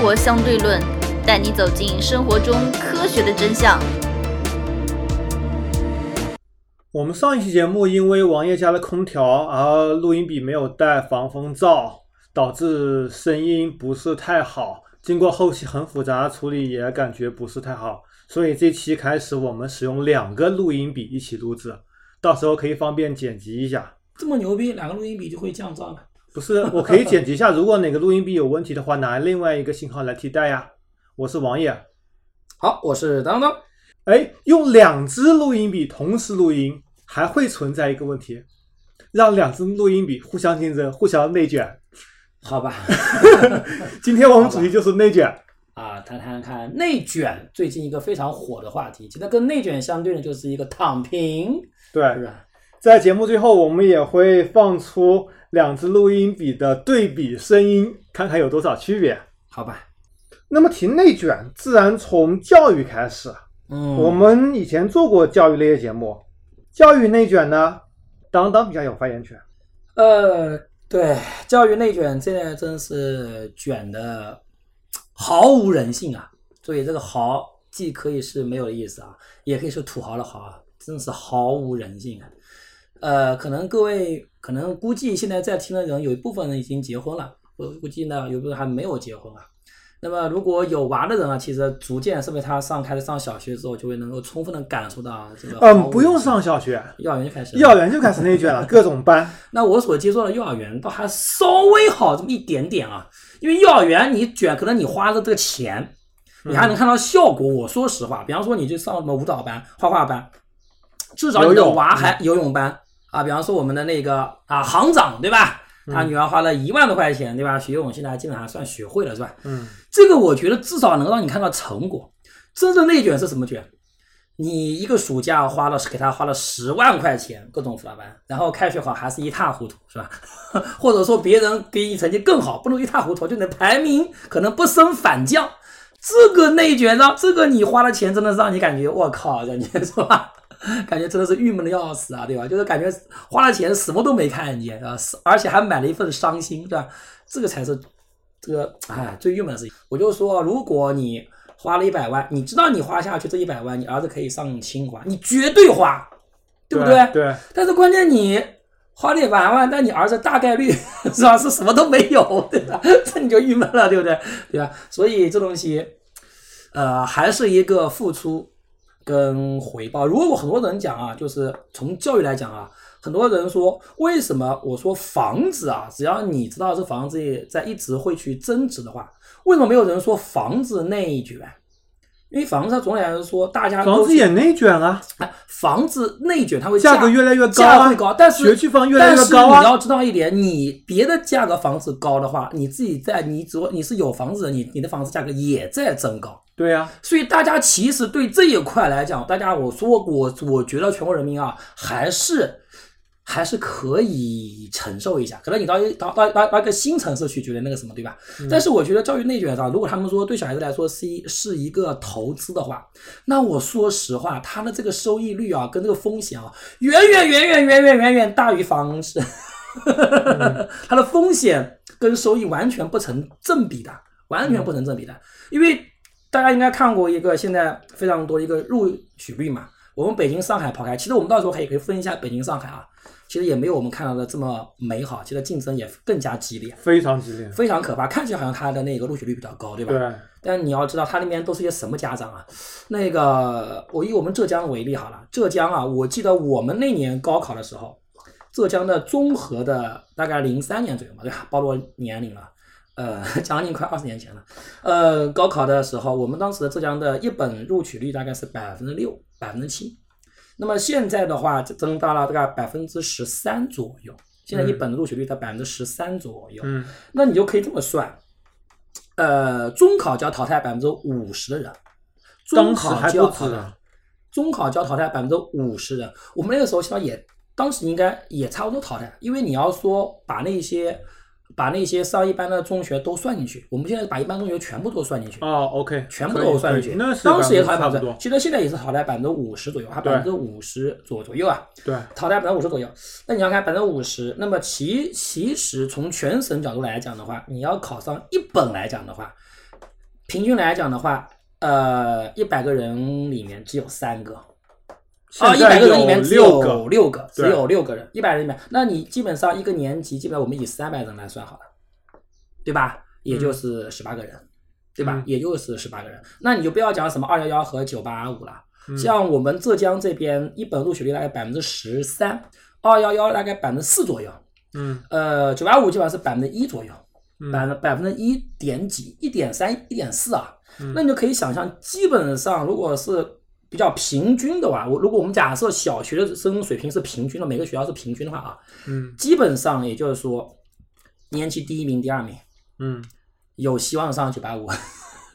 活相对论》，带你走进生活中科学的真相。我们上一期节目因为王爷家的空调而录音笔没有带防风罩，导致声音不是太好。经过后期很复杂的处理，也感觉不是太好。所以这期开始，我们使用两个录音笔一起录制，到时候可以方便剪辑一下。这么牛逼，两个录音笔就会降噪吗？不是，我可以剪辑一下。如果哪个录音笔有问题的话，拿另外一个信号来替代呀。我是王爷，好，我是当当。哎，用两支录音笔同时录音，还会存在一个问题，让两支录音笔互相竞争、互相内卷。好吧 今天我们主题就是内卷啊，谈谈看内卷，最近一个非常火的话题。其实跟内卷相对的，就是一个躺平，对，是吧？在节目最后，我们也会放出两支录音笔的对比声音，看看有多少区别。好吧，那么提内卷，自然从教育开始。嗯，我们以前做过教育类的节目，教育内卷呢，当当比较有发言权。呃，对，教育内卷现在真是卷的毫无人性啊！所以这个毫既可以是没有意思啊，也可以是土豪的豪啊，真是毫无人性啊！呃，可能各位可能估计现在在听的人有一部分人已经结婚了，我估计呢有部分还没有结婚啊。那么如果有娃的人啊，其实逐渐是不是他上开始上小学之后，就会能够充分的感受到这个。嗯，不用上小学，幼儿园就开始。幼儿园就开始内卷了，各种班。那我所接触的幼儿园倒还稍微好这么一点点啊，因为幼儿园你卷，可能你花的这个钱，你还能看到效果。我说实话，比方说你去上什么舞蹈班、画画班，至少你的娃还游泳班啊。比方说我们的那个啊行长对吧？他女儿花了一万多块钱对吧？学游泳现在基本上算学会了是吧？嗯，这个我觉得至少能让你看到成果。真正内卷是什么卷？你一个暑假花了给他花了十万块钱各种辅导班，然后开学好还是一塌糊涂是吧？或者说别人给你成绩更好，不能一塌糊涂就你的排名可能不升反降，这个内卷让这个你花的钱真的让你感觉我靠，感觉 是吧？感觉真的是郁闷的要死啊，对吧？就是感觉花了钱什么都没看见啊，而且还买了一份伤心，对吧？这个才是这个哎最郁闷的事情。我就说，如果你花了一百万，你知道你花下去这一百万，你儿子可以上清华，你绝对花，对不对？对。但是关键你花了一百万，但你儿子大概率 是吧是什么都没有，对吧？这你就郁闷了，对不对？对吧？所以这东西，呃，还是一个付出。跟回报，如果很多人讲啊，就是从教育来讲啊，很多人说为什么我说房子啊，只要你知道这房子在一直会去增值的话，为什么没有人说房子内卷？因为房子总体来说，大家房子也内卷啊，房子内卷它会价格越来越高，价会高，但是学区房越来越高啊。你要知道一点，你别的价格房子高的话，你自己在你只你是有房子的，你你的房子价格也在增高。对呀，所以大家其实对这一块来讲，大家我说我我觉得全国人民啊，还是还是可以承受一下。可能你到一到到到到一个新城市去，觉得那个什么，对吧？但是我觉得教育内卷上，如果他们说对小孩子来说是一是一个投资的话，那我说实话，它的这个收益率啊，跟这个风险啊，远远远远远远远远大于房市，它的风险跟收益完全不成正比的，完全不成正比的，因为。大家应该看过一个现在非常多的一个录取率嘛？我们北京、上海抛开，其实我们到时候可以可以分一下北京、上海啊，其实也没有我们看到的这么美好，其实竞争也更加激烈，非常激烈，非常可怕。看起来好像它的那个录取率比较高，对吧？对。但你要知道，它那边都是些什么家长啊？那个，我以我们浙江为例好了，浙江啊，我记得我们那年高考的时候，浙江的综合的大概零三年左右嘛，对吧？暴露年龄了。呃，将近快二十年前了。呃，高考的时候，我们当时浙江的一本录取率大概是百分之六、百分之七。那么现在的话，增大了大概百分之十三左右。现在一本的录取率在百分之十三左右。嗯。那你就可以这么算，呃，中考就要淘汰百分之五十的人。中考就要淘汰。中考就要淘汰百分之五十人。我们那个时候其实也，当时应该也差不多淘汰，因为你要说把那些。把那些上一般的中学都算进去，我们现在把一般中学全部都算进去。哦，OK，全部都算进去。当时也淘汰百分之，其实现在也是淘汰百分之五十左右，还百分之五十左左右啊。对，淘汰百分之五十左右。那你要看百分之五十，那么其其实从全省角度来讲的话，你要考上一本来讲的话，平均来讲的话，呃，一百个人里面只有三个。啊，一百个人里面只有六个，六个，只有六个人，一百人里面，那你基本上一个年级，基本上我们以三百人来算好了，对吧？也就是十八个人，对吧？嗯也就是十八个人，那你就不要讲什么二幺幺和九八五了。嗯像我们浙江这边一本录取率大概百分之十三，二幺幺大概百分之四左右，嗯呃，九八五基本上是百分之一左右，嗯百分百分之一点几，一点三、一点四啊，嗯那你就可以想象，基本上如果是比较平均的话，我如果我们假设小学的生水平是平均的，每个学校是平均的话啊，嗯。基本上也就是说，年级第一名、第二名嗯。有希望上九八五，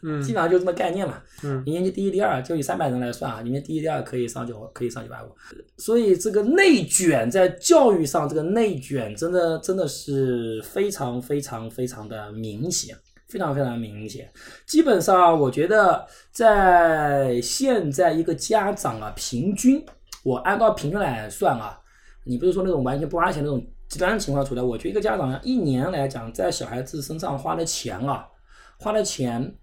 嗯。基本上就这么概念嘛。嗯。年级第一、第二，就以三百人来算啊，你年级第一、第二可以上九，可以上九八五。所以这个内卷在教育上，这个内卷真的真的是非常非常非常的明显，非常非常明显。基本上，我觉得在现在一个家长啊，平均我按照平均来算啊，你不是说那种完全不花钱那种极端情况出来，我觉得一个家长一年来讲，在小孩子身上花的钱啊，花的钱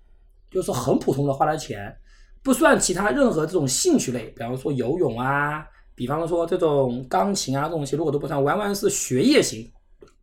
就是很普通的花的钱，不算其他任何这种兴趣类，比方说游泳啊，比方说这种钢琴啊这种东西，如果都不算，完完是学业型，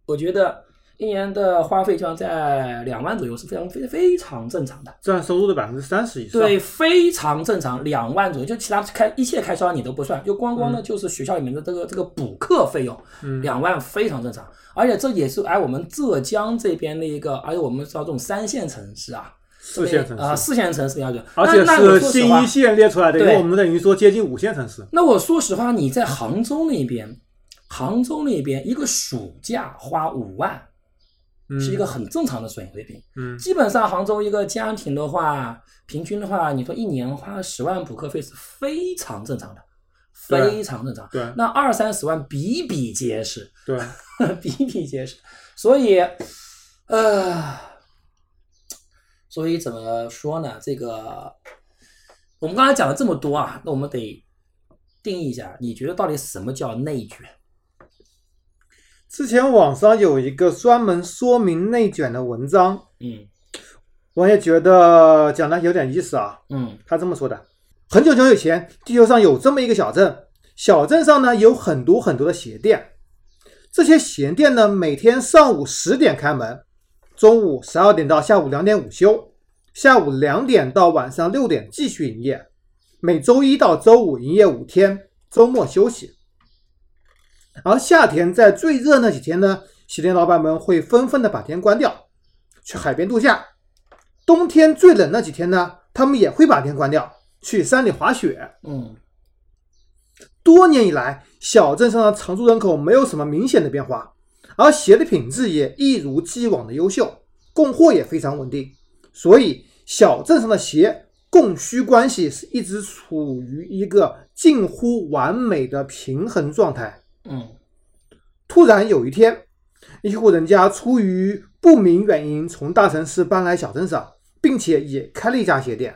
我觉得一年的花费就要在两万左右是非常非非常正常的。占收入的百分之三十以上。对，非常正常，两万左右，就其他开一切开销你都不算，就光光呢就是学校里面的这个这个补课费用，嗯两万非常正常，而且这也是哎我们浙江这边的一个，而且我们知道这种三线城市啊，四线城市啊、市，四线城市要求，而且是新一线列出来的，因对为我们等于说接近五线城市。那我说实话，你在杭州那边，杭州那边一个暑假花五万，嗯是一个很正常的水平。嗯基本上杭州一个家庭的话，平均的话，你说一年花十万补课费是非常正常的，非常正常。对那二三十万比比皆是，对，比比皆是。所以，呃，所以怎么说呢？这个我们刚才讲了这么多啊，那我们得定义一下，你觉得到底什么叫内卷？之前网上有一个专门说明内卷的文章，嗯我也觉得讲的有点意思啊。嗯他这么说的：很久很久以前，地球上有这么一个小镇，小镇上呢有很多很多的鞋店，这些鞋店呢每天上午十点开门，中午十二点到下午两点午休，下午两点到晚上六点继续营业，每周一到周五营业五天，周末休息。而夏天在最热那几天呢，鞋店老板们会纷纷的把店关掉，去海边度假。冬天最冷那几天呢，他们也会把店关掉，去山里滑雪。嗯多年以来，小镇上的常住人口没有什么明显的变化，而鞋的品质也一如既往的优秀，供货也非常稳定，所以小镇上的鞋供需关系是一直处于一个近乎完美的平衡状态。嗯突然有一天，一户人家出于不明原因从大城市搬来小镇上，并且也开了一家鞋店。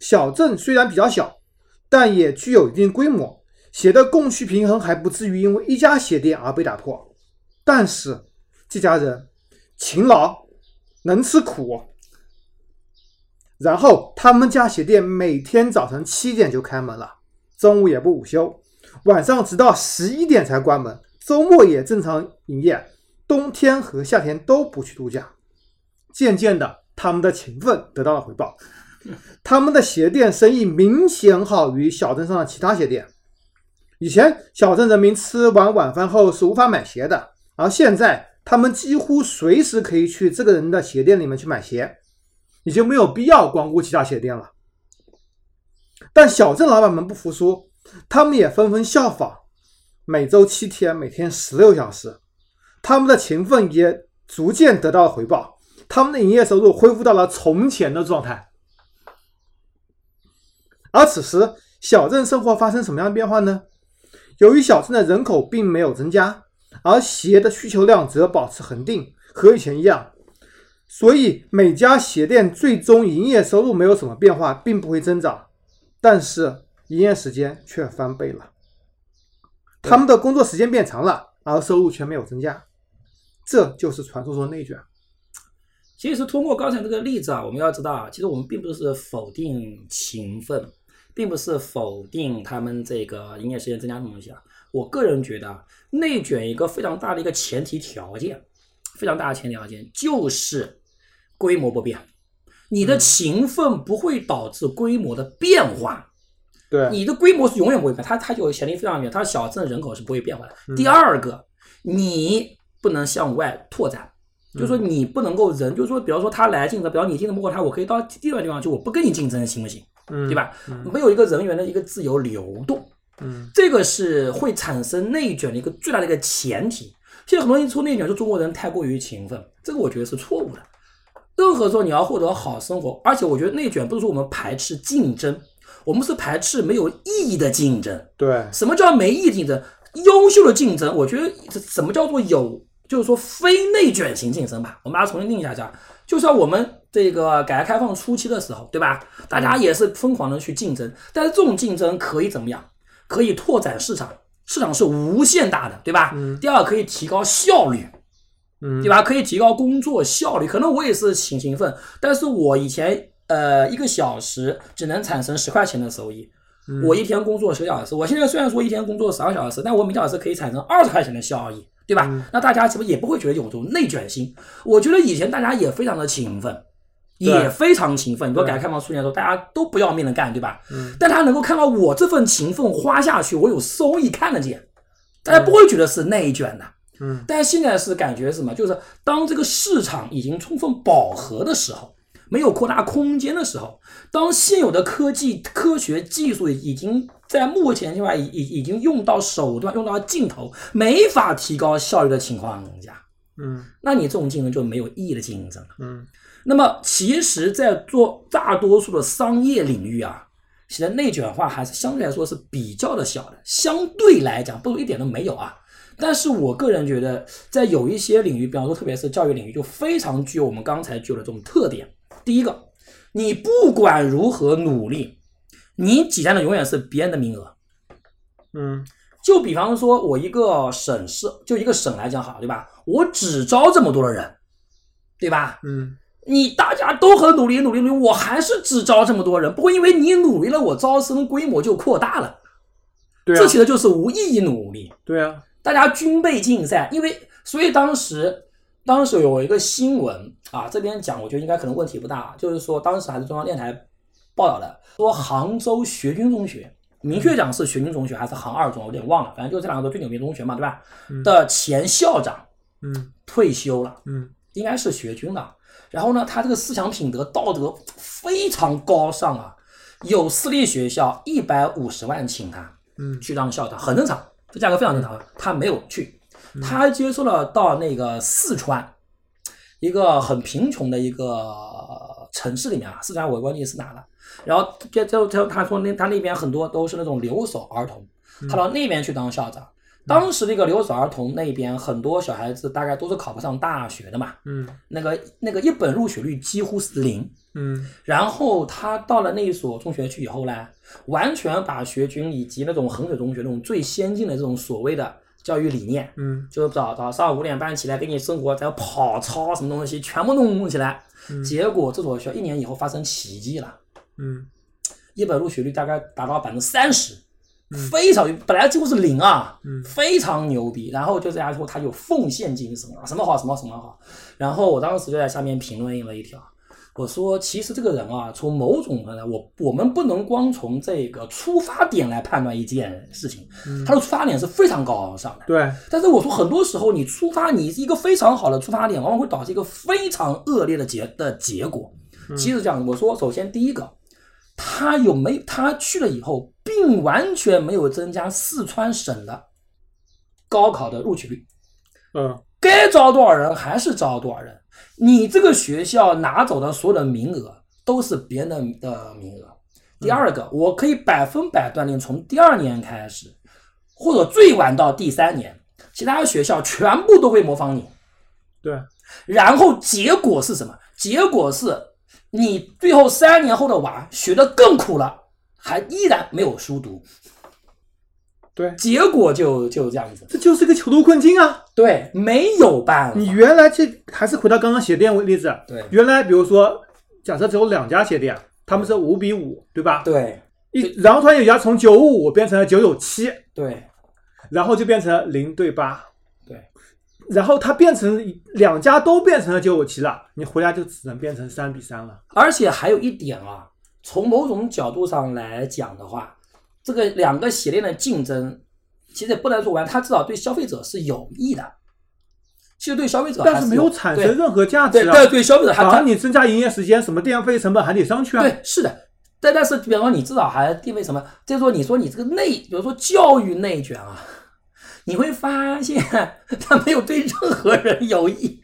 小镇虽然比较小，但也具有一定规模，鞋的供需平衡还不至于因为一家鞋店而被打破。但是这家人勤劳，能吃苦。然后他们家鞋店每天早晨七点就开门了，中午也不午休，晚上直到十一点才关门，周末也正常营业，冬天和夏天都不去度假。渐渐的，他们的勤奋得到了回报，他们的鞋店生意明显好于小镇上的其他鞋店。以前小镇人民吃完晚饭后是无法买鞋的，而现在他们几乎随时可以去这个人的鞋店里面去买鞋，已经没有必要光顾其他鞋店了。但小镇老板们不服输，他们也纷纷效仿，每周七天，每天十六小时，他们的勤奋也逐渐得到了回报，他们的营业收入恢复到了从前的状态。而此时，小镇生活发生什么样的变化呢？由于小镇的人口并没有增加，而鞋的需求量则保持恒定，和以前一样，所以每家鞋店最终营业收入没有什么变化，并不会增长，但是营业时间却翻倍了。他们的工作时间变长了，而收入却没有增加，这就是传说中的内卷。其实通过刚才这个例子啊，我们要知道啊，其实我们并不是否定勤奋，并不是否定他们这个营业时间增加的东西啊。我个人觉得啊，内卷一个非常大的一个前提条件，非常大的前提条件就是规模不变。你的勤奋不会导致规模的变化，对，你的规模是永远不会变，它它就潜力非常远，它小镇人口是不会变化的。第二个，你不能向外拓展，就是说你不能够人，就是说，比方说他来竞争，比方你竞争不过他，我可以到第二个地方去，我不跟你竞争，行不行？嗯，对吧？没有一个人员的一个自由流动，嗯，这个是会产生内卷的一个最大的一个前提。现在很多人说内卷，说中国人太过于勤奋，这个我觉得是错误的。任何时候你要获得好生活，而且我觉得内卷不是说我们排斥竞争，我们是排斥没有意义的竞争。对，什么叫没意义竞争？优秀的竞争，我觉得什么叫做有，就是说非内卷型竞争吧。我们把它重新定一下，讲，就像我们这个改革开放初期的时候，对吧？大家也是疯狂的去竞争，但是这种竞争可以怎么样？可以拓展市场，市场是无限大的，对吧？嗯第二，可以提高效率。嗯，对吧？可以提高工作效率。可能我也是挺勤奋，但是我以前呃一个小时只能产生十块钱的收益，嗯我一天工作十个小时，我现在虽然说一天工作十二小时，但我每小时可以产生二十块钱的效益，对吧？嗯那大家是不是也不会觉得有种内卷心？我觉得以前大家也非常的勤奋。也非常勤奋，你说对改革开放初年的时候，大家都不要命的干，对吧？嗯但他能够看到我这份勤奋花下去，我有收益看得见，大家不会觉得是内卷的。嗯但现在是感觉什么？就是当这个市场已经充分饱和的时候，没有扩大空间的时候，当现有的科技、科学技术已经在目前情况下已已已经用到手段、用到尽头，没法提高效率的情况下，嗯那你这种竞争就没有意义的竞争了。嗯那么，其实，在做大多数的商业领域啊，其实内卷化还是相对来说是比较的小的，相对来讲不如一点都没有啊。但是我个人觉得，在有一些领域，比方说特别是教育领域，就非常具有我们刚才具有的这种特点。第一个，你不管如何努力，你挤占的永远是别人的名额。嗯就比方说，我一个省市，就一个省来讲好，对吧？我只招这么多的人，对吧？嗯你大家都很努力，努力努力，我还是只招这么多人，不会因为你努力了，我招生规模就扩大了。对啊这，其实就是无意义努力。对啊，大家军备竞赛，因为所以当时当时有一个新闻啊，这边讲我觉得应该可能问题不大，就是说当时还是中央电台报道的，说杭州学军中学，明确讲是学军中学还是杭二中，我有点忘了，反正就这两个最牛逼中学嘛，对吧？嗯的前校长嗯退休了。嗯应该是学军的。然后呢，他这个思想品德、道德非常高尚啊。有私立学校一百五十万请他嗯去当校长，很正常，这价格非常正常。他没有去，他接受了到那个四川一个很贫穷的一个城市里面啊，四川我忘记是哪了。然后就就就他说那他那边很多都是那种留守儿童，他到那边去当校长。当时那个留守儿童那边很多小孩子大概都是考不上大学的嘛，嗯那个那个一本入学率几乎是零。嗯然后他到了那一所中学去以后呢，完全把学军以及那种衡水中学那种最先进的这种所谓的教育理念，嗯就是早早上五点半起来给你生活，再跑操什么东西全部弄弄起来。结果这所学校一年以后发生奇迹了，嗯一本录取率大概达到百分之三十，非常本来几乎是零啊，嗯非常牛逼。然后就这样说他有奉献精神啊，什么好什么什么好。然后我当时就在下面评论了一条，我说其实这个人啊，从某种呢，我我们不能光从这个出发点来判断一件事情，他的出发点是非常高尚的。对，但是我说，很多时候你出发，你一个非常好的出发点，往往会导致一个非常恶劣的结的结果。其实这样，我说，首先第一个，他有没他去了以后，并完全没有增加四川省的高考的录取率，嗯该招多少人还是招多少人。你这个学校拿走的所有的名额都是别人的的名额。第二个，我可以百分百断定，从第二年开始，或者最晚到第三年，其他学校全部都会模仿你。对，然后结果是什么？结果是你最后三年后的娃学得更苦了，还依然没有书读。对，结果就就这样子，这就是个囚徒困境啊！对，没有办法。你原来这还是回到刚刚鞋店例子，对。原来比如说假设只有两家鞋店，他们是五比五，对吧？对。一然后突然有一家从九五五变成了九九七，对。然后就变成了零对八，对，然后它变成两家都变成了九九七了，你回来就只能变成三比三了。而且还有一点啊，从某种角度上来讲的话，这个两个鞋店的竞争，其实也不能说完，它至少对消费者是有益的。其实对消费者但是没有有产生任何价值啊！对对对消费者还反他而你增加营业时间，什么电费成本还得上去啊。对，是的。但但是，比方说，你至少还定位什么？就是说，你说你这个内，比如说教育内卷啊，你会发现它没有对任何人有益，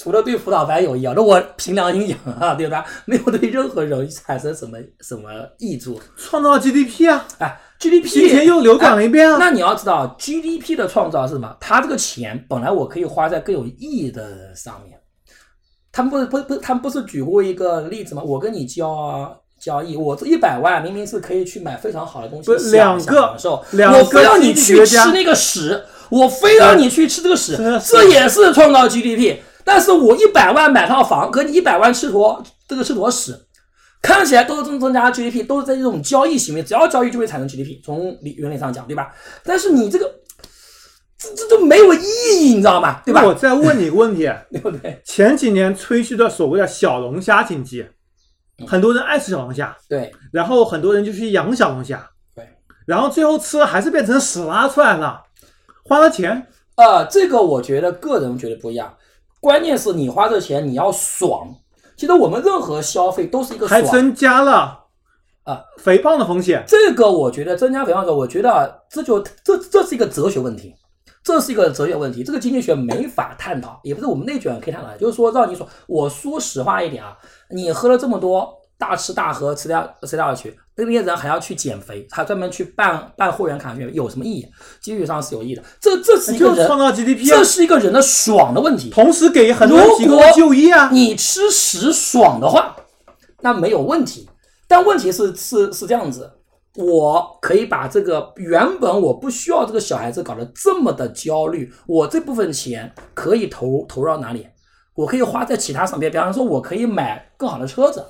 除了对辅导班有益啊。那我凭良心讲啊，对吧？没有对任何人产生什么什么益处。创造 GDP 啊，哎，GDP 提前又流转了一遍啊。那你要知道，GDP 的创造是什么？它这个钱本来我可以花在更有意义的上面。他们不是不不，他们不是举过一个例子吗？我跟你交交易，我这一百万明明是可以去买非常好的东西享两个享受，两我非个让你去吃那个屎，我非让你去吃这个屎这也是创造 GDP。但是我一百万买套房，和你一百万吃坨这个吃坨屎，看起来都是增增加 GDP，都是在这种交易行为，只要交易就会产生 GDP，从理原理上讲，对吧？但是你这个这这都没有意义，你知道吗？对吧？我再问你一个问题：对不对？前几年吹嘘的所谓的小龙虾经济，很多人爱吃小龙虾，对然后很多人就去养小龙虾，对。然后最后吃了还是变成屎拉出来了，花了钱，呃，这个我觉得个人觉得不一样，关键是你花这钱你要爽。其实我们任何消费都是一个爽，还增加了啊肥胖的风险。这个我觉得增加肥胖的，我觉得啊这就这这是一个哲学问题，这是一个哲学问题，这个经济学没法探讨，也不是我们内卷可以探讨。就是说，让你说，我说实话一点啊，你喝了这么多大吃大喝，吃掉吃掉去，那些人还要去减肥，还专门去办办会员卡去，有什么意义？经济上是有意义的，这这是一个人创造 GDP 啊这，是一个人的爽的问题。同时给很多人提供就业啊。你吃屎爽的话，那没有问题。但问题是是是这样子，我可以把这个原本我不需要这个小孩子搞得这么的焦虑，我这部分钱可以投投到哪里？我可以花在其他上面，比方说，我可以买更好的车子，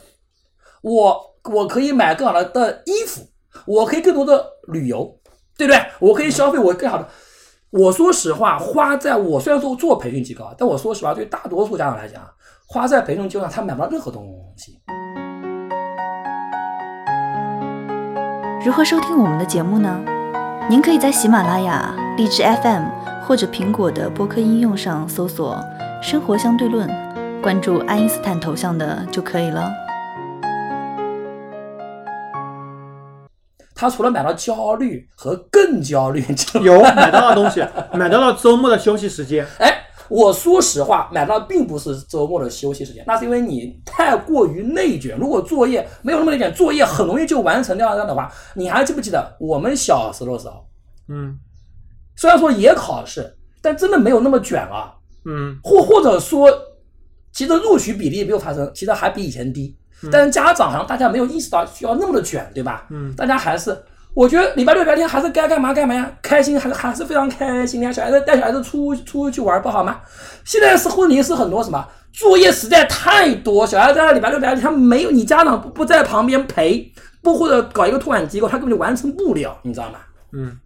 我我可以买更好的的衣服，我可以更多的旅游，对不对？我可以消费我更好的。我说实话，花在我虽然说做培训机构，但我说实话，对大多数家长来讲，花在培训机构上，他买不到任何东西。如何收听我们的节目呢？您可以在喜马拉雅、荔枝 FM 或者苹果的播客应用上搜索“生活相对论”，关注爱因斯坦头像的就可以了。他除了买到焦虑和更焦虑，有买到了东西，买到了周末的休息时间。哎，我说实话，买到并不是周末的休息时间，那是因为你太过于内卷。如果作业没有那么内卷，作业很容易就完成掉这样的话，你还记不记得我们小时候的时候，嗯虽然说也考试，但真的没有那么卷啊。嗯，或或者说，其实录取比例没有发生，其实还比以前低。但是家长好像大家没有意识到需要那么的卷，对吧？嗯大家还是，我觉得礼拜六、礼拜天还是该干嘛干嘛呀，开心还是还是非常开心呀。小孩子带小孩子出出去玩不好吗？现在是问题是很多什么作业实在太多，小孩子在礼拜六、礼拜天他没有你家长不不在旁边陪，不或者搞一个托管机构，他根本就完成不了，你知道吗？嗯，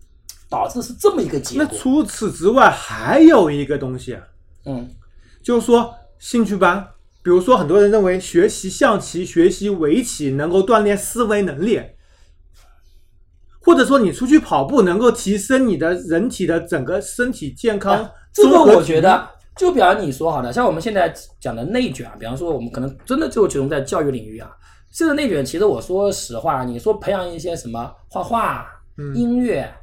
导致是这么一个结果。那除此之外还有一个东西，嗯，就是说兴趣班，比如说很多人认为学习象棋、学习围棋能够锻炼思维能力，或者说你出去跑步能够提升你的人体的整个身体健康啊。这个我觉得，就比方你说好的，像我们现在讲的内卷啊，比方说我们可能真的就集中在教育领域啊。这个内卷，其实我说实话，你说培养一些什么画画、嗯音乐，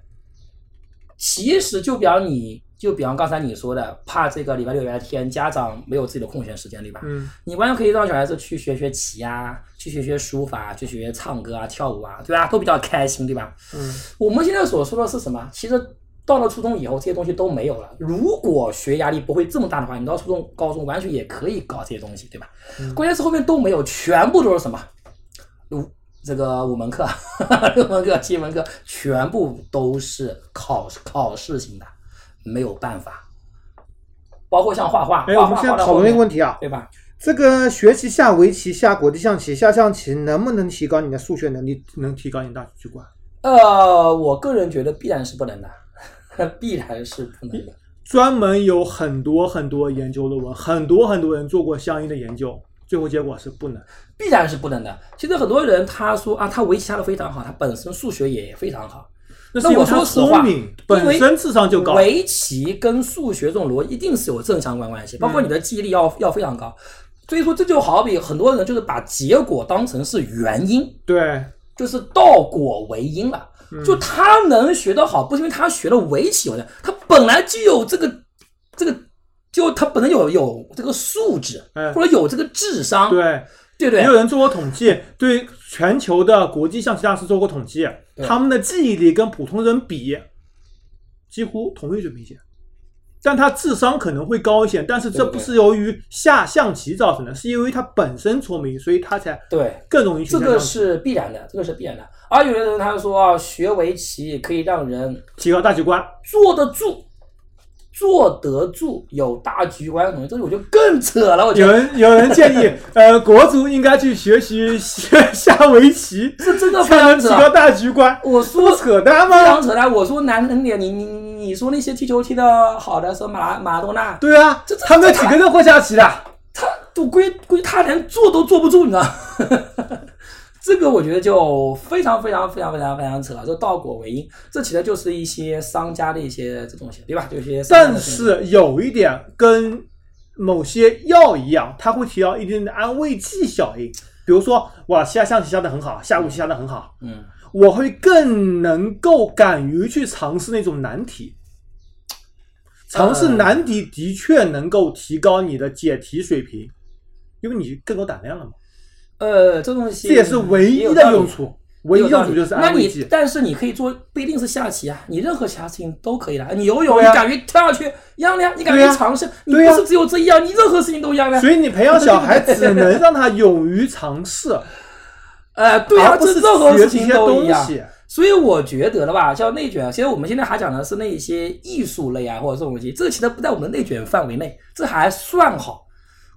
其实就比方你就比方刚才你说的，怕这个礼拜六、礼拜天家长没有自己的空闲时间，对吧？嗯你完全可以让小孩子去学学棋啊，去学学书法，去学学唱歌啊、跳舞啊，对吧？都比较开心，对吧？嗯我们现在所说的是什么？其实到了初中以后，这些东西都没有了。如果学压力不会这么大的话，你到初中、高中完全也可以搞这些东西，对吧？关键是后面都没有，全部都是什么？五这个五门课、六门课、七门课，全部都是考考试型的，没有办法。包括像画画，哎，我们现在讨论一个问题啊，对吧？这个学习下围棋、下国际象棋、下象棋，能不能提高你的数学能力，能提高你大局观？呃，我个人觉得必然是不能的，必然是不能的。专门有很多很多研究论文，很多很多人做过相应的研究，最后结果是不能。必然是不能的。其实很多人他说啊，他围棋下的非常好，他本身数学也非常好。那我说实话本身智商就高。围棋跟数学这种逻辑一定是有正相关关系，包括你的记忆力要要非常高。所以说，这就好比很多人就是把结果当成是原因，对，就是倒果为因了。嗯就他能学得好，不是因为他学了围棋，他本来就有这个这个，就他本来有有这个素质，哎或者有这个智商，对，对不对也有？人做过统计，对全球的国际象棋大师做过统计，他们的记忆力跟普通人比，几乎同一水平线。但他智商可能会高一些，但是这不是由于下象棋造成的，是因为他本身聪明，所以他才对，更容易去这个是必然的，这个是必然的。而有的人他说啊，学围棋可以让人提高大局观。坐得住，坐得住，有大局观的同学，这个我就更扯了。我觉得有人有人建议，呃，国足应该去学习下下围棋，这真的非才能常扯。提高大局观。我说扯淡吗非常吗？扯淡。我说难听点，你你你你说那些踢球踢的好的，说马拉马拉多纳，对啊他们几个人会下棋的。他都归归他连坐都坐不住，你知道？这个我觉得就非常非常非常非常非常扯了，这倒果为因，这其实就是一些商家的一些这东西，对吧？就一些但是有一点跟某些药一样，它会提到一定的安慰剂效应。比如说，我下象棋下的很好，下围棋下的很好，嗯，我会更能够敢于去尝试那种难题。尝试难题的确能够提高你的解题水平，因为你更有胆量了嘛。呃，这东西这也是唯一的用处，唯一。用处就是那你安慰剂。但是你可以做，不一定是下棋啊，你任何其他事情都可以的。你游泳，你敢于跳下去一样的呀，你敢于尝试，你不是只有这一样，你任何事情都一样的。所以你培养小孩 只能让他勇于尝试，呃，对啊，这任何事情都一样。所以我觉得了吧，像内卷，其实我们现在还讲的是那些艺术类啊，或者这种东西，这个其实不在我们的内卷范围内，这还算好。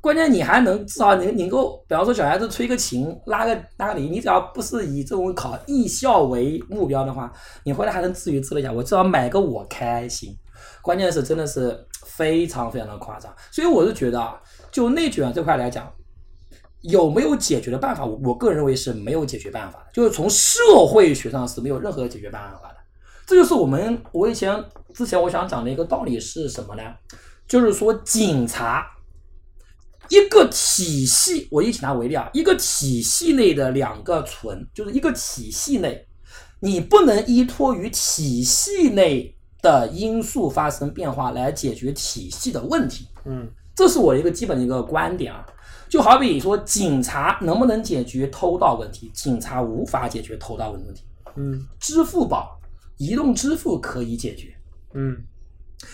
关键你还能至少你能够，比方说小孩子吹个琴、拉个拉个铃，你只要不是以这种考艺校为目标的话，你回来还能自娱自乐一下，我至少买个我开心。关键是真的是非常非常的夸张，所以我是觉得啊，就内卷这块来讲，有没有解决的办法？我我个人认为是没有解决办法的，就是从社会学上是没有任何解决办法的。这就是我们我以前之前我想讲的一个道理是什么呢？就是说警察一个体系，我以警察为例啊，一个体系内的两个存，就是一个体系内，你不能依托于体系内的因素发生变化来解决体系的问题。嗯，这是我一个基本的一个观点啊。就好比说，警察能不能解决偷盗问题？警察无法解决偷盗问题。嗯支付宝、移动支付可以解决。嗯，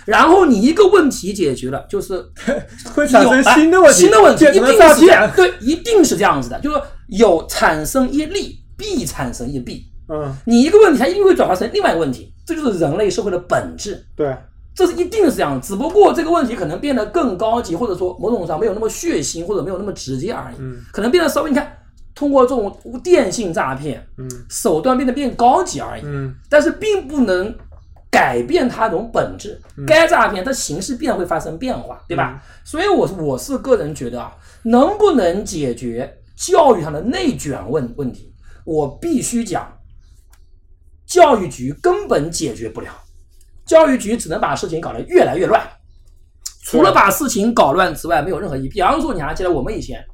然后你一个问题解决了，就是 会产生新的问题，新的问题一定是这样。对，一定是这样子的，就是有产生一利，必产生一弊。嗯，你一个问题，它一定会转化成另外一个问题，这就是人类社会的本质。对，这是一定是这样，只不过这个问题可能变得更高级，或者说某种上没有那么血腥，或者没有那么直接而已。嗯可能变得稍微你看，通过这种电信诈骗嗯手段变得变高级而已。嗯但是并不能改变它这种本质。该诈骗它形式必然会发生变化，对吧？所以我是我是个人觉得啊，能不能解决教育上的内卷问问题，我必须讲，教育局根本解决不了，教育局只能把事情搞得越来越乱。除了把事情搞乱之外，没有任何意义。比方说，你还记得我们以前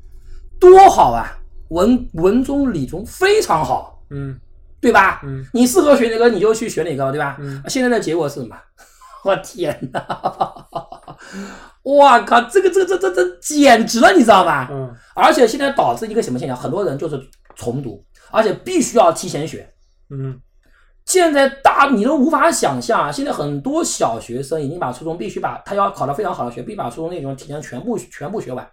多好啊，文文中理中非常好，嗯对吧？嗯，你适合学哪个你就去学哪个，对吧？嗯现在的结果是什么？我天哪！哇靠，这个这个这这这简直了，你知道吧？嗯而且现在导致一个什么现象？很多人就是重读，而且必须要提前学。嗯现在大你都无法想象啊！现在很多小学生已经把初中必须把他要考到非常好的学，必须把初中内容提前全部全部学完，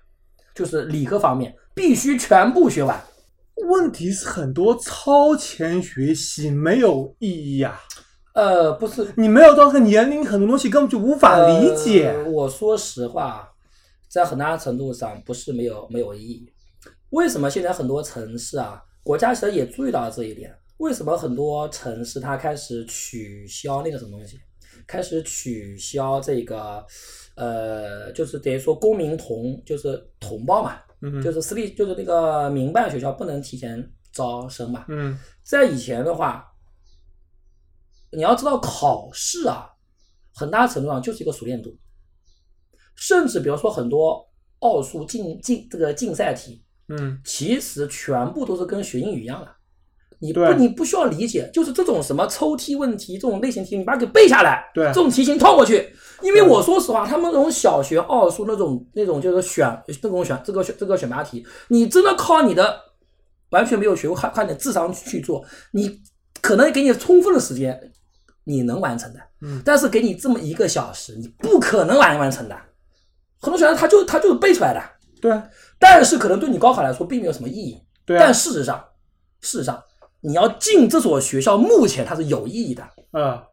就是理科方面必须全部学完。问题是很多超前学习没有意义啊，呃，不是你没有到这个年龄，很多东西根本就无法理解。呃我说实话，在很大程度上不是没有没有意义。为什么现在很多城市啊，国家其实也注意到了这一点？为什么很多城市它开始取消那个什么东西？开始取消这个，呃，就是等于说公民同就是同胞嘛，嗯就是私立就是那个民办学校不能提前招生嘛。嗯在以前的话，你要知道考试啊，很大程度上就是一个熟练度，甚至比如说很多奥数竞竞这个竞赛题，嗯其实全部都是跟学英语一样的。你不你不需要理解，就是这种什么抽屉问题这种类型题，你把它给背下来，对这种题型套过去。因为我说实话，他们那种小学奥数那种那种就是选那种选这个选这个选拔题，你真的靠你的完全没有学过，靠靠你的智商去做，你可能给你充分的时间，你能完成的。嗯但是给你这么一个小时，你不可能完完成的。很多学生他就他就是背出来的，对但是可能对你高考来说并没有什么意义。对啊，但事实上，事实上，你要进这所学校，目前它是有意义的，啊，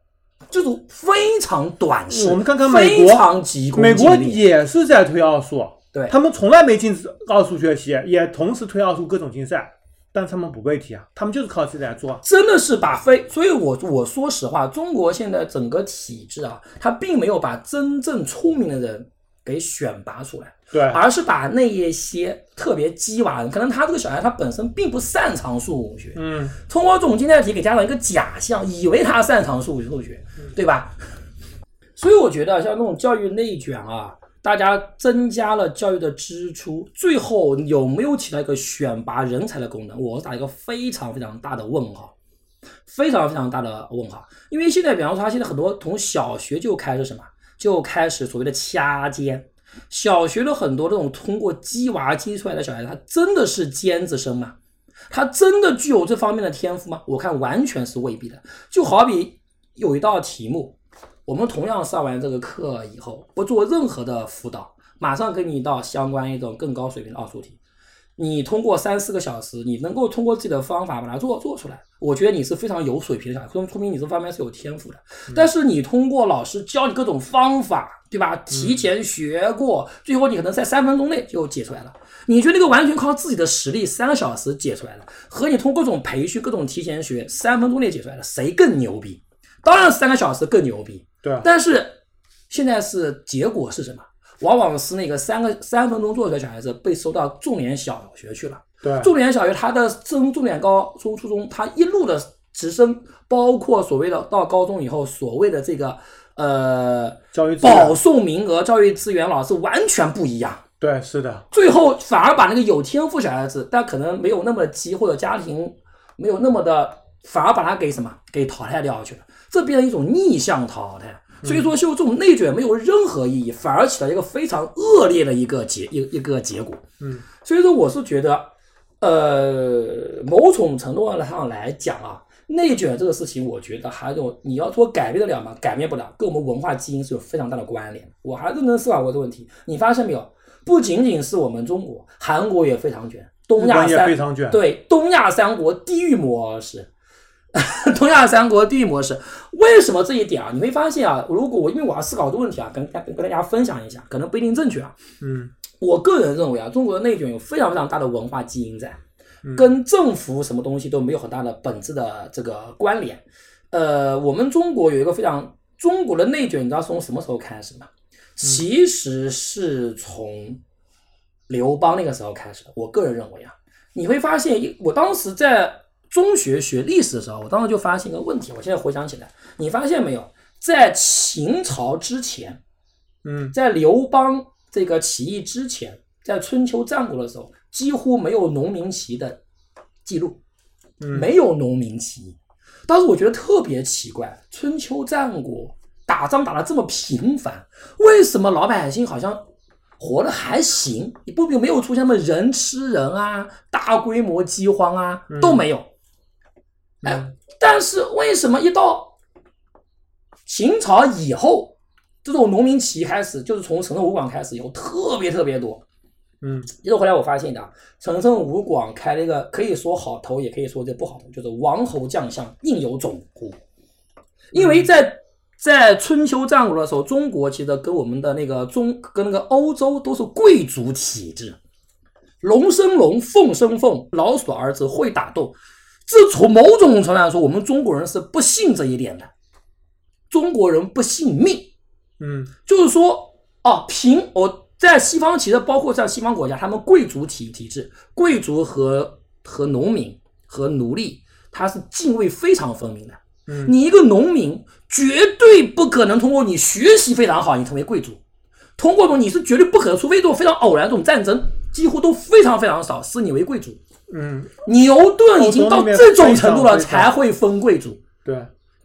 就是非常短视。我们看看美国非常急功美国也是在推奥数，对他们从来没禁止奥数学习，也同时推奥数各种竞赛，但他们不背题啊，他们就是靠自己来做。真的是把非，所以我我说实话，中国现在整个体制啊，它并没有把真正聪明的人给选拔出来，对，而是把那一些特别鸡娃人，可能他这个小孩他本身并不擅长数学，嗯，通过这种竞赛题给家长一个假象，以为他擅长数数学，对吧？所以我觉得像那种教育内卷啊，大家增加了教育的支出，最后有没有起到一个选拔人才的功能？我打一个非常非常大的问号，非常非常大的问号。因为现在，比方说，他现在很多从小学就开始什么，就开始所谓的掐尖。小学的很多这种通过鸡娃鸡出来的小孩，他真的是尖子生吗？他真的具有这方面的天赋吗？我看完全是未必的。就好比有一道题目，我们同样上完这个课以后，不做任何的辅导，马上给你一道相关一种更高水平的奥数题。你通过三四个小时，你能够通过自己的方法把它做做出来，我觉得你是非常有水平的小孩，说说明你这方面是有天赋的。但是你通过老师教你各种方法，对吧？提前学过，最后你可能在三分钟内就解出来了。你觉得那个完全靠自己的实力，三个小时解出来了，和你通过各种培训、各种提前学，三分钟内解出来了，谁更牛逼？当然三个小时更牛逼。对，但是现在是结果是什么？往往是那个三个三分钟做出来的小孩子被收到重点小学去了。对，重点小学它的升重点高中、初中，它一路的直升，包括所谓的到高中以后所谓的这个呃教育保送名额、教育资源老师完全不一样。对，是的，最后反而把那个有天赋小孩子，但可能没有那么急或者家庭没有那么的，反而把他给什么给淘汰掉去了，这变成一种逆向淘汰。所以说，就这种内卷没有任何意义，反而起到一个非常恶劣的一个结一一个结果。嗯，所以说我是觉得，呃，某种程度上来讲啊，内卷这个事情，我觉得还有你要说改变得了吗？改变不了，跟我们文化基因是有非常大的关联。我还认真思考过这个问题，你发现没有？不仅仅是我们中国，韩国也非常卷，东亚三非常卷。对东亚三国地域模式，东亚三国地狱模式，为什么这一点啊？你会发现啊，如果我因为我要思考这个问题啊，跟跟跟大家分享一下，可能不一定正确啊。嗯，我个人认为啊，中国的内卷有非常非常大的文化基因在，嗯跟政府什么东西都没有很大的本质的这个关联。呃，我们中国有一个非常中国的内卷，你知道从什么时候开始吗？其实是从刘邦那个时候开始的。我个人认为啊，你会发现，我当时在中学学历史的时候，我当时就发现一个问题。我现在回想起来，你发现没有，在秦朝之前，嗯，在刘邦这个起义之前，在春秋战国的时候，几乎没有农民起义的记录，嗯没有农民起义。当时我觉得特别奇怪，春秋战国打仗打得这么频繁，为什么老百姓好像活得还行？你不并没有出现什么人吃人啊、大规模饥荒啊都没有。哎嗯，但是为什么一到秦朝以后，这种农民起义开始，就是从陈胜吴广开始以后，特别特别多。嗯结果后来我发现的啊，陈胜吴广开了一个可以说好头，也可以说这不好头，就是王侯将相宁有种乎？因为在在春秋战国的时候，中国其实跟我们的那个中跟那个欧洲都是贵族体制，龙生龙，凤生凤，老鼠儿子会打斗。这从某种程度来说，我们中国人是不信这一点的。中国人不信命，嗯就是说啊，凭我在西方，其实包括像西方国家，他们贵族体体制，贵族和和农民和奴隶，他是泾渭非常分明的。嗯你一个农民绝对不可能通过你学习非常好，你成为贵族。通过你是绝对不可能，除非这种非常偶然这种战争，几乎都非常非常少，视你为贵族。嗯，牛顿已经到这种程度了，才会分贵族。对，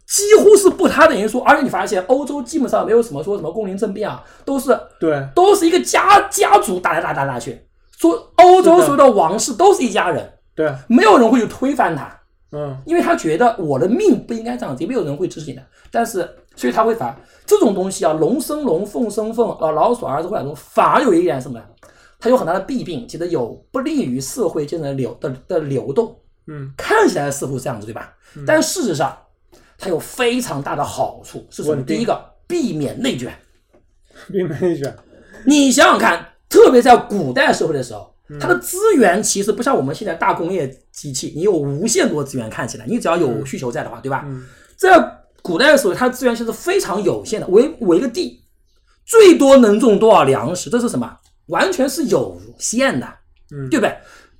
几乎是不他等于说，而且你发现欧洲基本上没有什么说什么宫廷政变啊，都是对，都是一个家家族打来打打打去。说欧洲所有的王室都是一家人，对，没有人会去推翻他，嗯因为他觉得我的命不应该这样子，也没有人会支持你的。但是，所以他会反这种东西啊，龙生龙，凤生凤，啊，老鼠儿子会打中，反而有一点什么呢？它有很大的弊病，其实有不利于社会间的流的的流动。嗯看起来似乎是这样子，对吧？但事实上，它有非常大的好处是什么？第一个，避免内卷。避免内卷，你想想看，特别在古代社会的时候，嗯它的资源其实不像我们现在大工业机器，你有无限多资源，看起来你只要有需求在的话，对吧？嗯在古代的时候，它的资源其实非常有限的，围围个地，最多能种多少粮食？这是什么？完全是有限的，嗯对不对？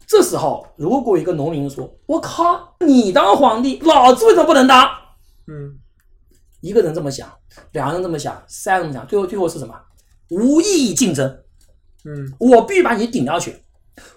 这时候，如果一个农民说：“我靠，你当皇帝，老子为什么不能当？”嗯一个人这么想，两个人这么想，三个人这么想，最后最后是什么？无意义竞争。嗯我必须把你顶上去。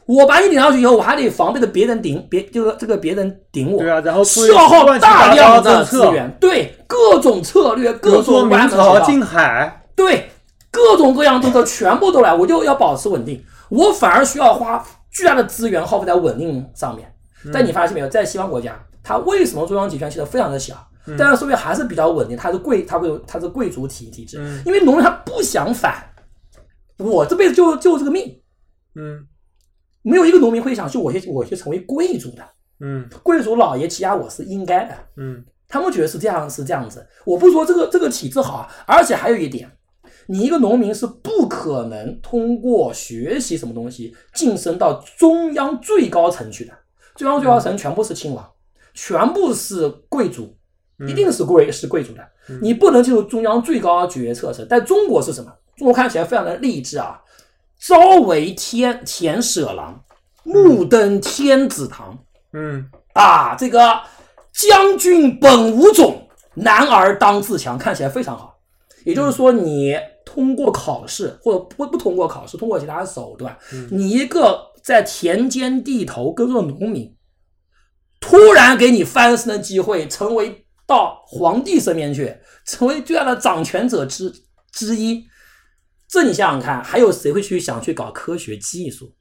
我把你顶上去以后，我还得防备着别人顶，别就是这个别人顶我，对啊，然后消耗大量的资源，对各种策略、各种歪明门邪道，朝禁海，对各种各样政策全部都来，我就要保持稳定，我反而需要花巨大的资源耗费在稳定上面。嗯。但你发现没有，在西方国家，它为什么中央集权其实非常的小，但是社会还是比较稳定，它是贵，它会它是贵族体体制，嗯。因为农民他不想反，我这辈子就就这个命，嗯。没有一个农民会想就我去我去成为贵族的，嗯。贵族老爷欺压我是应该的，嗯。他们觉得是这样是这样子。我不说这个这个体制好啊，而且还有一点，你一个农民是不可能通过学习什么东西晋升到中央最高层去的，中央最高层全部是亲王，全部是贵族，一定是贵是贵族的，你不能进入中央最高决策层。但中国是什么？中国看起来非常的励志啊，朝为天田舍郎，暮登天子堂。嗯啊，这个将军本无种，男儿当自强，看起来非常好。也就是说，你通过考试或者不不通过考试，通过其他手段，你一个在田间地头耕作的农民，突然给你翻身的机会，成为到皇帝身边去，成为最大的掌权者之之一。这你想想看，还有谁会去想去搞科学技术？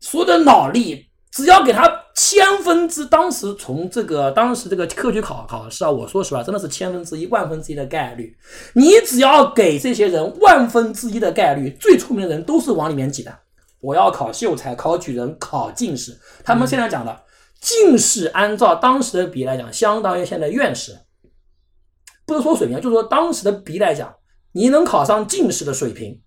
所有的脑力，只要给他千分之，当时从这个当时这个科举考考试啊，我说实话，真的是千分之一、万分之一的概率。你只要给这些人万分之一的概率，最出名的人都是往里面挤的。我要考秀才、考举人、考进士，他们现在讲的进士，按照当时的比例来讲，相当于现在院士。不是说水平，就是说当时的比例来讲，你能考上进士的水平，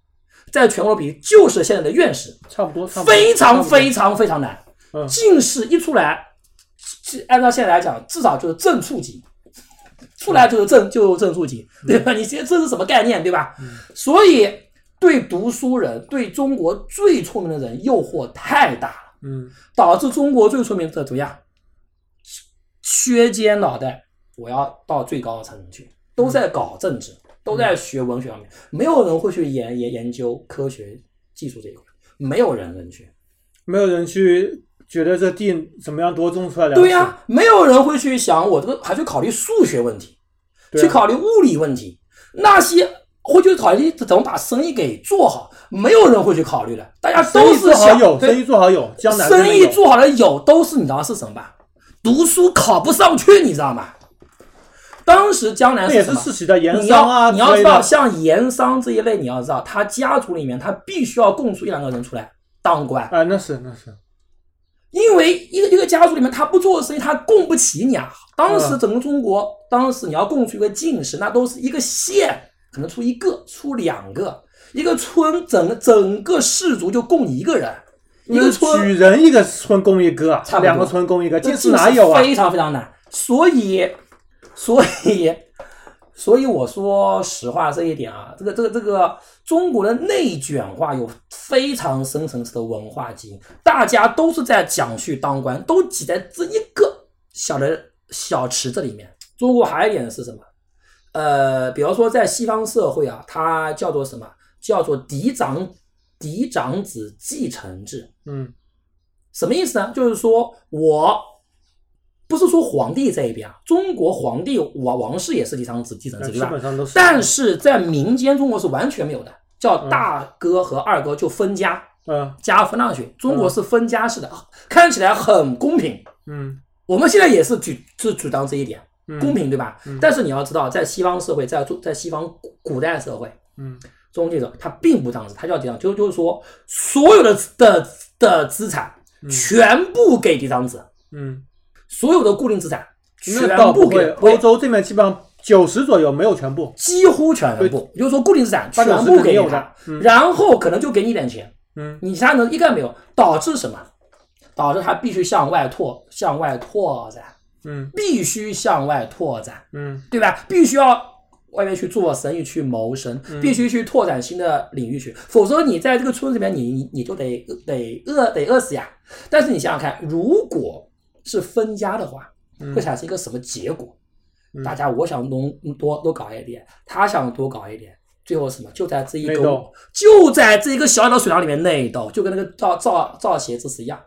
在全国比就是现在的院士。差不多，差不多非常非常非常难。嗯进士一出来，是按照现在来讲，至少就是正处级，出来就是正就是正处级，对吧？你这这是什么概念，对吧？所以对读书人，对中国最聪明的人诱惑太大了，嗯导致中国最聪明的怎么样？削尖脑袋，我要到最高层去，都在搞政治，都在学文学方面，没有人会去研研研究科学技术这一块，没有人能去。没有人去觉得这地怎么样多种出来粮食，对呀、没有人会去想我这个还去考虑数学问题，啊去考虑物理问题，那些会去考虑怎么把生意给做好，没有人会去考虑的。大家都是生意做好想有，生意做好有，江南生意做好了有，都是你知道是什么吧？读书考不上去，你知道吗？当时江南那也？是世袭的盐你商啊要你要知道，像盐商这一类，你要知道，他家族里面他必须要供出一两个人出来当官，啊，那是那是，因为一个一个家族里面他不做生意，他供不起你啊。当时嗯。整个中国，当时你要供出一个进士，那都是一个县可能出一个，出两个，一个村整整个氏族就供你一个人，一个村举人一个村供一个差不多，两个村供一个，进士哪有啊？非常非常难，所以，所以，所以我说实话这一点啊，这个这个这个中国的内卷化有非常深层次的文化基因，大家都是在讲去当官，都挤在这一个小的小池子里面。中国还有一点是什么？呃，比方说在西方社会啊，它叫做什么？叫做嫡长嫡长子继承制。嗯什么意思呢？就是说我不是说皇帝这一边啊，中国皇帝王王室也是嫡长子继承制，对吧？但是在民间中国是完全没有的，叫大哥和二哥就分家，嗯家分上去。中国是分家式的，看起来很公平。嗯我们现在也是主是主张这一点，嗯公平，对吧？嗯但是你要知道，在西方社会，在中在西方古古代社会，嗯中介者他并不这样子，他叫这样，就就是说，所有的的的资产全部给嫡长子，嗯，所有的固定资产全。部给欧洲这边基本上九十左右没有全部。几乎全部，也就是说固定资产全部给有的，嗯然后可能就给你一点钱，嗯你其他的一概没有，导致什么？导致他必须向外拓，向外拓展，嗯必须向外拓展，嗯对吧？必须要外面去做生意去谋生，嗯必须去拓展新的领域去，否则你在这个村子里面，你你你就得得饿得饿死呀。但是你想想看，如果是分家的话，嗯会产生一个什么结果？嗯大家我想多多多搞一点，他想多搞一点，最后什么？就在这一个就在这一个小小的水塘里面内斗，就跟那个造造造鞋子是一样，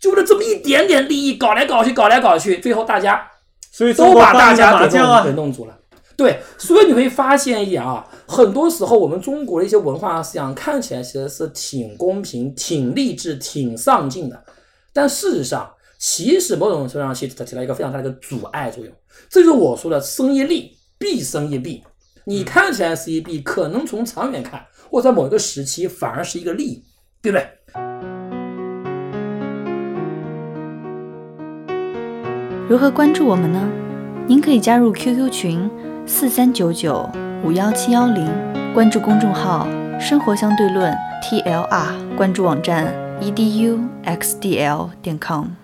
就为了这么一点点利益搞来搞去，搞来搞去，最后大家所以都把大家给，弄住了。对，所以你会发现一点啊，很多时候我们中国的一些文化思想看起来其实是挺公平、挺励志、挺上进的，但事实上，其实某种程度上其实起到一个非常大的一个阻碍作用。这就是我说的生一利必生一弊。你看起来是一弊，可能从长远看，或在某一个时期反而是一个利，对不对？如何关注我们呢？您可以加入 QQ 群四三九九五幺七幺零，关注公众号“生活相对论 ”TLR，关注网站 eduxdl 点 com。